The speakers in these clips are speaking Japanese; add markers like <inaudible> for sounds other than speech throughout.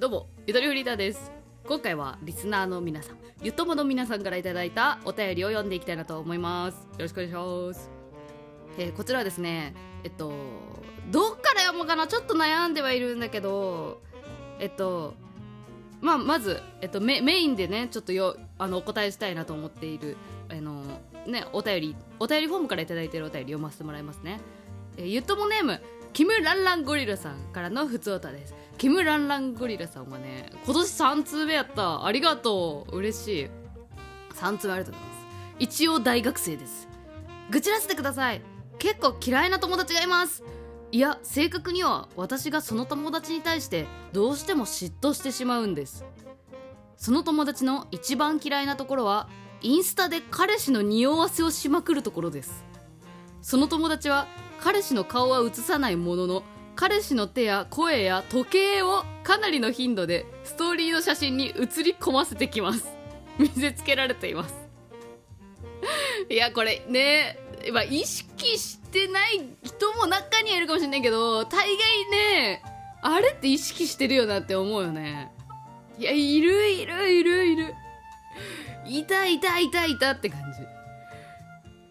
どうもゆとりフリーダーです。今回はリスナーの皆さんゆともの皆さんからいただいたお便りを読んでいきたいなと思います。よろしくお願いします、えーこちらはですねえっとどっから読もうかなちょっと悩んではいるんだけどえっとまあまず、えっと、メメインでねちょっとよあのお答えしたいなと思っているあのねお便りお便りフォームからいただいているお便り読ませてもらいますね、えーゆともネームキムランランゴリラさんからのふつおたです。キムランランゴリラさんはね今年3通目やった。ありがとう。嬉しい。3通目ありがとうございます。一応大学生です。愚痴らせてください。結構嫌いな友達がいます。いや正確には私がその友達に対してどうしても嫉妬してしまうんです。その友達の一番嫌いなところはインスタで彼氏の匂わせをしまくるところです。その友達は彼氏の顔は映さないものの彼氏の手や声や時計をかなりの頻度でストーリーの写真に写り込ませてきます。見せつけられています。<laughs> いやこれねまあ意識してない人も中にはいるかもしれないけど大概ねあれって意識してるよなって思うよね。いやいるいるいるいる。いたいたいたいたって感じ。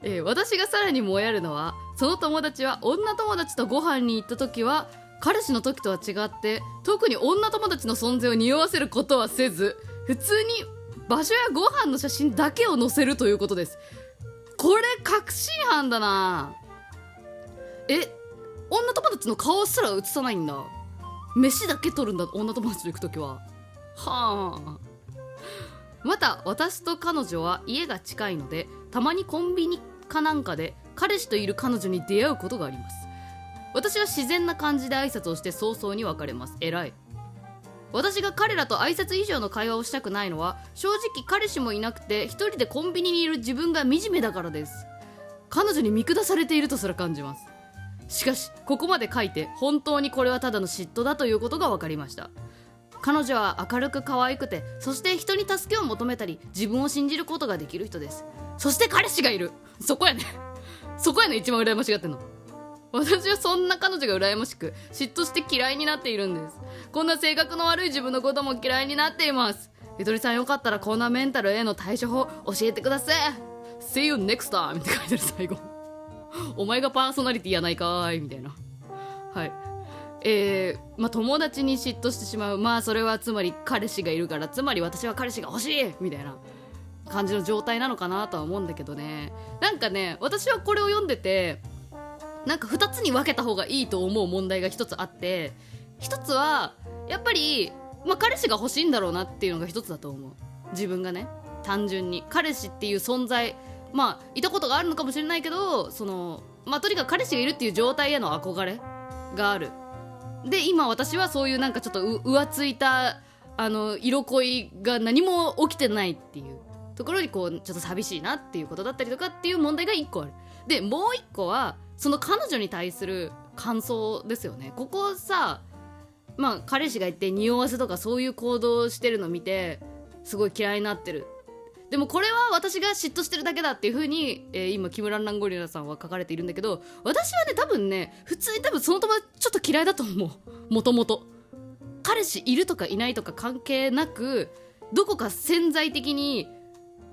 えー私がさらにもやるのはその友達は女友達とご飯に行った時は彼氏の時とは違って特に女友達の存在を匂わせることはせず普通に場所やご飯の写真だけを載せるということです。これ確信犯だな。え女友達の顔すら映さないんだ。飯だけ撮るんだ女友達と行く時は。はあ。また私と彼女は家が近いのでたまにコンビニかなんかで彼氏といる彼女に出会うことがあります。私は自然な感じで挨拶をして早々に別れます。偉い。私が彼らと挨拶以上の会話をしたくないのは正直彼氏もいなくて一人でコンビニにいる自分が惨めだからです。彼女に見下されているとすら感じます。しかしここまで書いて本当にこれはただの嫉妬だということが分かりました。彼女は明るく可愛くてそして人に助けを求めたり自分を信じることができる人です。そして彼氏がいる。そこやね。そこやね一番羨ましがってんの。私はそんな彼女が羨ましく嫉妬して嫌いになっているんです。こんな性格の悪い自分のことも嫌いになっています。ゆとりさんよかったらこんなメンタルへの対処法教えてください See you next time って書いてある最後。お前がパーソナリティやないかーいみたいな。はい。えー、まあ友達に嫉妬してしまう。まあそれはつまり彼氏がいるからつまり私は彼氏が欲しいみたいな。感じの状態なのかなとは思うんだけどね。なんかね私はこれを読んでてなんか2つに分けた方がいいと思う問題が1つあって1つはやっぱり、まあ、彼氏が欲しいんだろうなっていうのが1つだと思う。自分がね単純に。彼氏っていう存在まあいたことがあるのかもしれないけどそのまあとにかく彼氏がいるっていう状態への憧れがある。で今私はそういうなんかちょっと浮ついたあの色恋が何も起きてないっていう。ところにこうちょっと寂しいなっていうことだったりとかっていう問題が1個ある。でもう1個はその彼女に対する感想ですよね。ここさまあ彼氏がいて匂わせとかそういう行動してるの見てすごい嫌いになってる。でもこれは私が嫉妬してるだけだっていう風に、えー今木村ランゴリラさんは書かれているんだけど私はね多分ね普通に多分その友達ちょっと嫌いだと思う。もともと。彼氏いるとかいないとか関係なくどこか潜在的に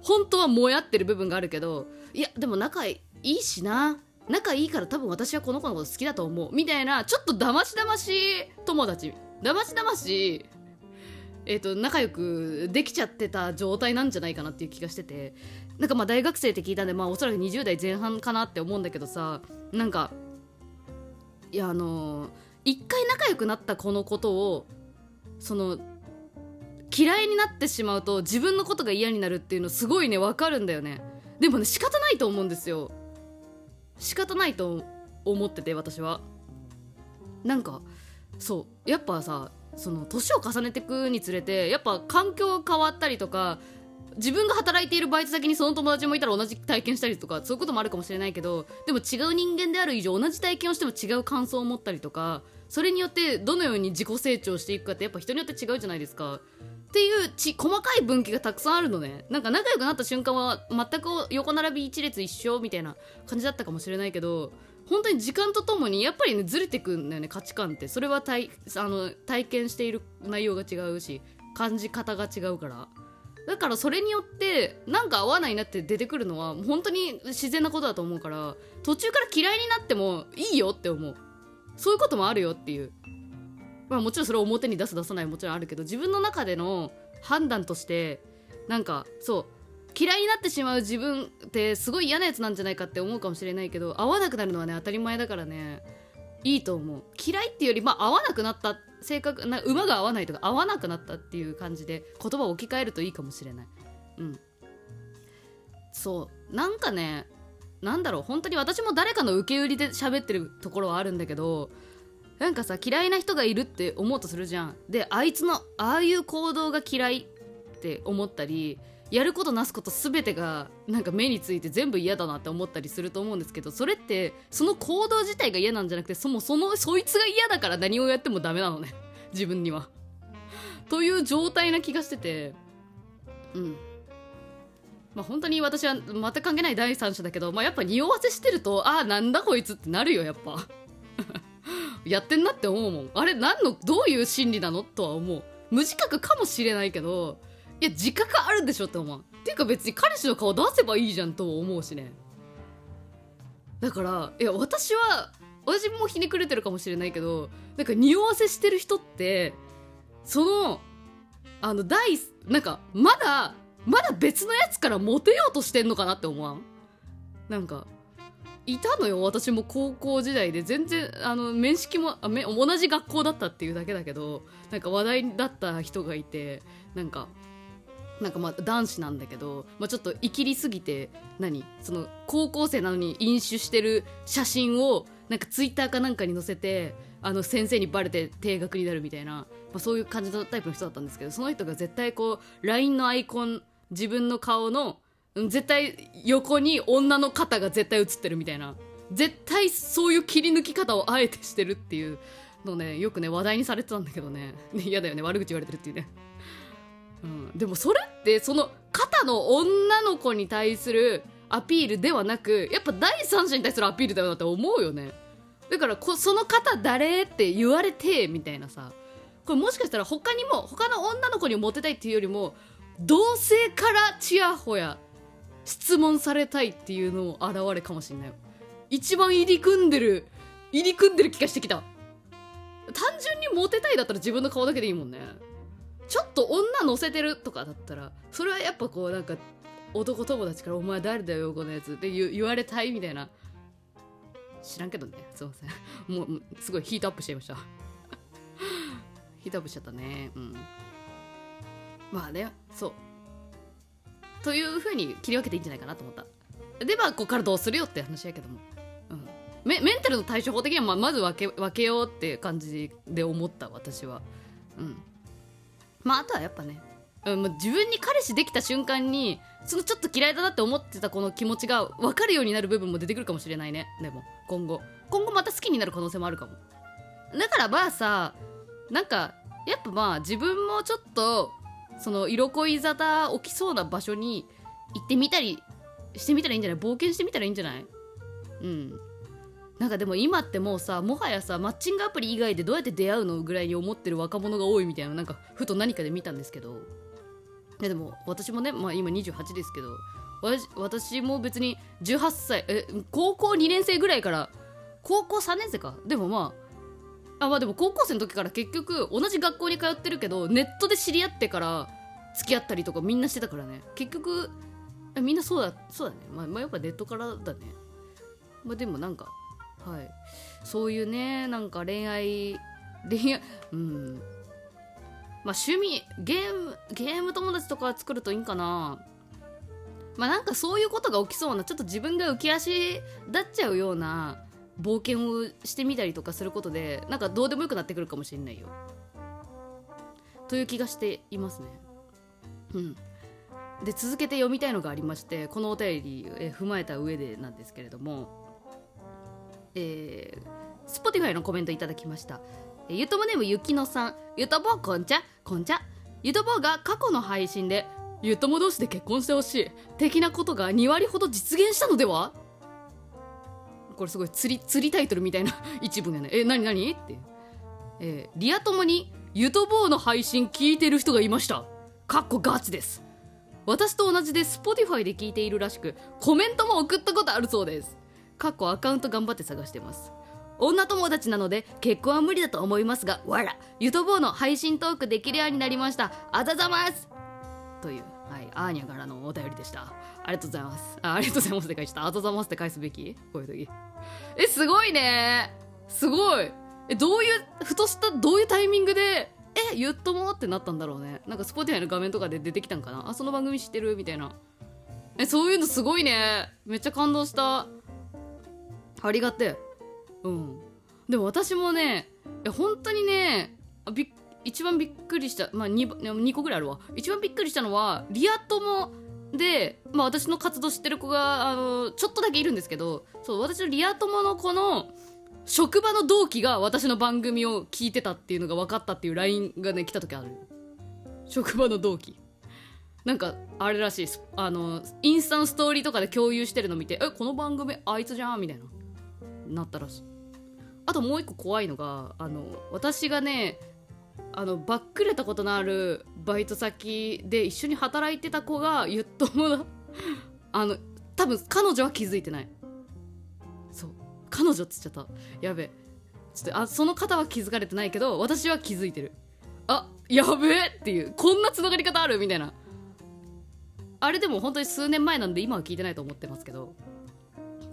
本当はもやってる部分があるけどいやでも仲いいしな。仲いいから多分私はこの子のこと好きだと思う。みたいなちょっとだましだまし友達。だましだましえー、と仲良くできちゃってた状態なんじゃないかなっていう気がしてて。なんかまあ大学生って聞いたんでまあおそらく20代前半かなって思うんだけどさなんかいやあのー一回仲良くなった子のことをその嫌いになってしまうと自分のことが嫌になるっていうのすごいね分かるんだよね。でもね仕方ないと思うんですよ。仕方ないと思ってて私は。なんかそうやっぱさその年を重ねていくにつれてやっぱ環境が変わったりとか自分が働いているバイト先にその友達もいたら同じ体験したりとかそういうこともあるかもしれないけどでも違う人間である以上同じ体験をしても違う感想を持ったりとかそれによってどのように自己成長していくかってやっぱ人によって違うじゃないですか。っていうち細かい分岐がたくさんあるのね。なんか仲良くなった瞬間は全く横並び一列一緒みたいな感じだったかもしれないけど本当に時間とともにやっぱりねずれてくんだよね価値観って。それは体あの体験している内容が違うし感じ方が違うから。だからそれによってなんか合わないなって出てくるのは本当に自然なことだと思うから途中から嫌いになってもいいよって思う。そういうこともあるよっていう。まあもちろんそれを表に出す出さないもちろんあるけど自分の中での判断としてなんかそう嫌いになってしまう自分ってすごい嫌なやつなんじゃないかって思うかもしれないけど合わなくなるのはね当たり前だからね。いいと思う。嫌いっていうよりまあ合わなくなった性格な馬が合わないとか合わなくなったっていう感じで言葉を置き換えるといいかもしれない。うん。そう。なんかねなんだろう。本当に私も誰かの受け売りで喋ってるところはあるんだけどなんかさ嫌いな人がいるって思うとするじゃん。であいつのああいう行動が嫌いって思ったりやることなすこと全てがなんか目について全部嫌だなって思ったりすると思うんですけどそれってその行動自体が嫌なんじゃなくてそもそのそいつが嫌だから何をやってもダメなのね。<laughs> 自分には。という状態な気がしてて。うん。まあ本当に私は全く関係ない第三者だけど、まあ、やっぱ匂わせしてるとああなんだこいつってなるよやっぱ。やってんなって思うもん。あれ何のどういう心理なのとは思う。無自覚かもしれないけどいや自覚あるでしょって思う。っていうか別に彼氏の顔出せばいいじゃんと思うしね。だからいや私は私もひねくれてるかもしれないけどなんか匂わせしてる人ってそのあの第なんかまだまだ別のやつからモテようとしてんのかなって思わん？なんかいたのよ。私も高校時代で全然あの面識もあめ同じ学校だったっていうだけだけどなんか話題だった人がいてなんかなんかまあ男子なんだけど、まあ、ちょっと生きりすぎて何？その高校生なのに飲酒してる写真をなんかツイッターかなんかに載せてあの先生にバレて定額になるみたいな、まあ、そういう感じのタイプの人だったんですけどその人が絶対こう LINE のアイコン自分の顔の絶対横に女の肩が絶対写ってるみたいな。絶対そういう切り抜き方をあえてしてるっていうのねよくね話題にされてたんだけどね。<laughs> 嫌だよね悪口言われてるっていうね、うん、でもそれってその肩の女の子に対するアピールではなくやっぱ第三者に対するアピールだよなって思うよね。だからこその方誰って言われてみたいなさ。これもしかしたら他にも他の女の子にモテたいっていうよりも同性からちやほや質問されたいっていうのを現れかもしんないよ。一番入り組んでる入り組んでる気がしてきた。単純にモテたいだったら自分の顔だけでいいもんね。ちょっと女乗せてるとかだったらそれはやっぱこうなんか男友達から「お前誰だよこのやつ」って言言われたいみたいな。知らんけどね。すいません。もうすごいヒートアップしちゃいました。<laughs> ヒートアップしちゃったね。うん。まあね。そう。というふうに切り分けていいんじゃないかなと思った。でまあここからどうするよって話やけども、うん、メメンタルの対処法的にはままず分け分けようって感じで思った私は。うん。まああとはやっぱね、うん、自分に彼氏できた瞬間にそのちょっと嫌いだなって思ってたこの気持ちが分かるようになる部分も出てくるかもしれないね。でも今後。今後また好きになる可能性もあるかも。だからまあさなんかやっぱまあ自分もちょっとその色恋沙汰起きそうな場所に行ってみたりしてみたらいいんじゃない？冒険してみたらいいんじゃない？うん。なんかでも今ってもうさもはやさマッチングアプリ以外でどうやって出会うのぐらいに思ってる若者が多いみたいななんかふと何かで見たんですけど。いやでも私もね、まあ、今28ですけど私私も別に18歳え高校2年生ぐらいから高校3年生か。でもまああまあでも高校生の時から結局同じ学校に通ってるけどネットで知り合ってから付き合ったりとかみんなしてたからね。結局みんなそうだそうだね。まあ、まあ、やっぱネットからだね。まあでもなんかはい。そういうねなんか恋愛恋愛 <laughs> うん。まあ趣味ゲームゲーム友達とか作るといいんかな。まあなんかそういうことが起きそうなちょっと自分が浮き足立っちゃうような冒険をしてみたりとかすることでなんかどうでもよくなってくるかもしれないよ。という気がしていますね。うん。で続けて読みたいのがありましてこのお便り、え踏まえた上でなんですけれどもえー、Spotify のコメントいただきました。ゆともネームゆきのさん。ゆとぼこんちゃこんちゃゆとぼが過去の配信でゆとも同士で結婚してほしい。的なことが2割ほど実現したのでは？これすごい釣り釣りタイトルみたいな <laughs> 一文やね。え何何？って。えー、リア友にゆとぼうの配信聞いてる人がいました。かっこガチです。私と同じで Spotify で聞いているらしくコメントも送ったことあるそうです。かっこアカウント頑張って探してます。女友達なので結婚は無理だと思いますがわらゆとぼうの配信トークできるようになりました。あざざます。という。はい。アーニャからのお便りでした。ありがとうございます。あありがとうございますって返した。あざざますって返すべき？こういう時。えすごいね。すごい。えどういうふとしたどういうタイミングでえゆっともってなったんだろうね。なんか Spotify の画面とかで出てきたんかな？あその番組知ってる？みたいな。えそういうのすごいね。めっちゃ感動した。ありがてえ。うん。でも私もねいや本当にねびっ一番びっくりしたまあ 2, 2個ぐらいあるわ。一番びっくりしたのはリア友で、まあ、私の活動知ってる子があのちょっとだけいるんですけどそう私のリア友の子の職場の同期が私の番組を聞いてたっていうのが分かったっていう LINE がね来た時ある職場の同期。なんかあれらしい。あのインスタのストーリーとかで共有してるの見て「えこの番組あいつじゃん」みたいななったらしい。あともう一個怖いのがあの私がねあのバックれたことのあるバイト先で一緒に働いてた子が言っともだあの多分彼女は気づいてない。そう。彼女っつっちゃった。やべちょっとあその方は気づかれてないけど私は気づいてる。あやべえっていう。こんなつながり方ある？みたいな。あれでも本当に数年前なんで今は聞いてないと思ってますけど。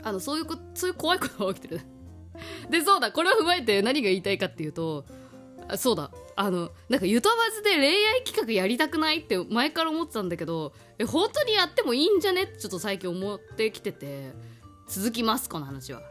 あのそういうこそういう怖いことが起きてる。でそうだ。これを踏まえて何が言いたいかっていうとそうだ。あのなんかゆとばずで恋愛企画やりたくないって前から思ってたんだけどえ本当にやってもいいんじゃね？ってちょっと最近思ってきてて。続きますこの話は。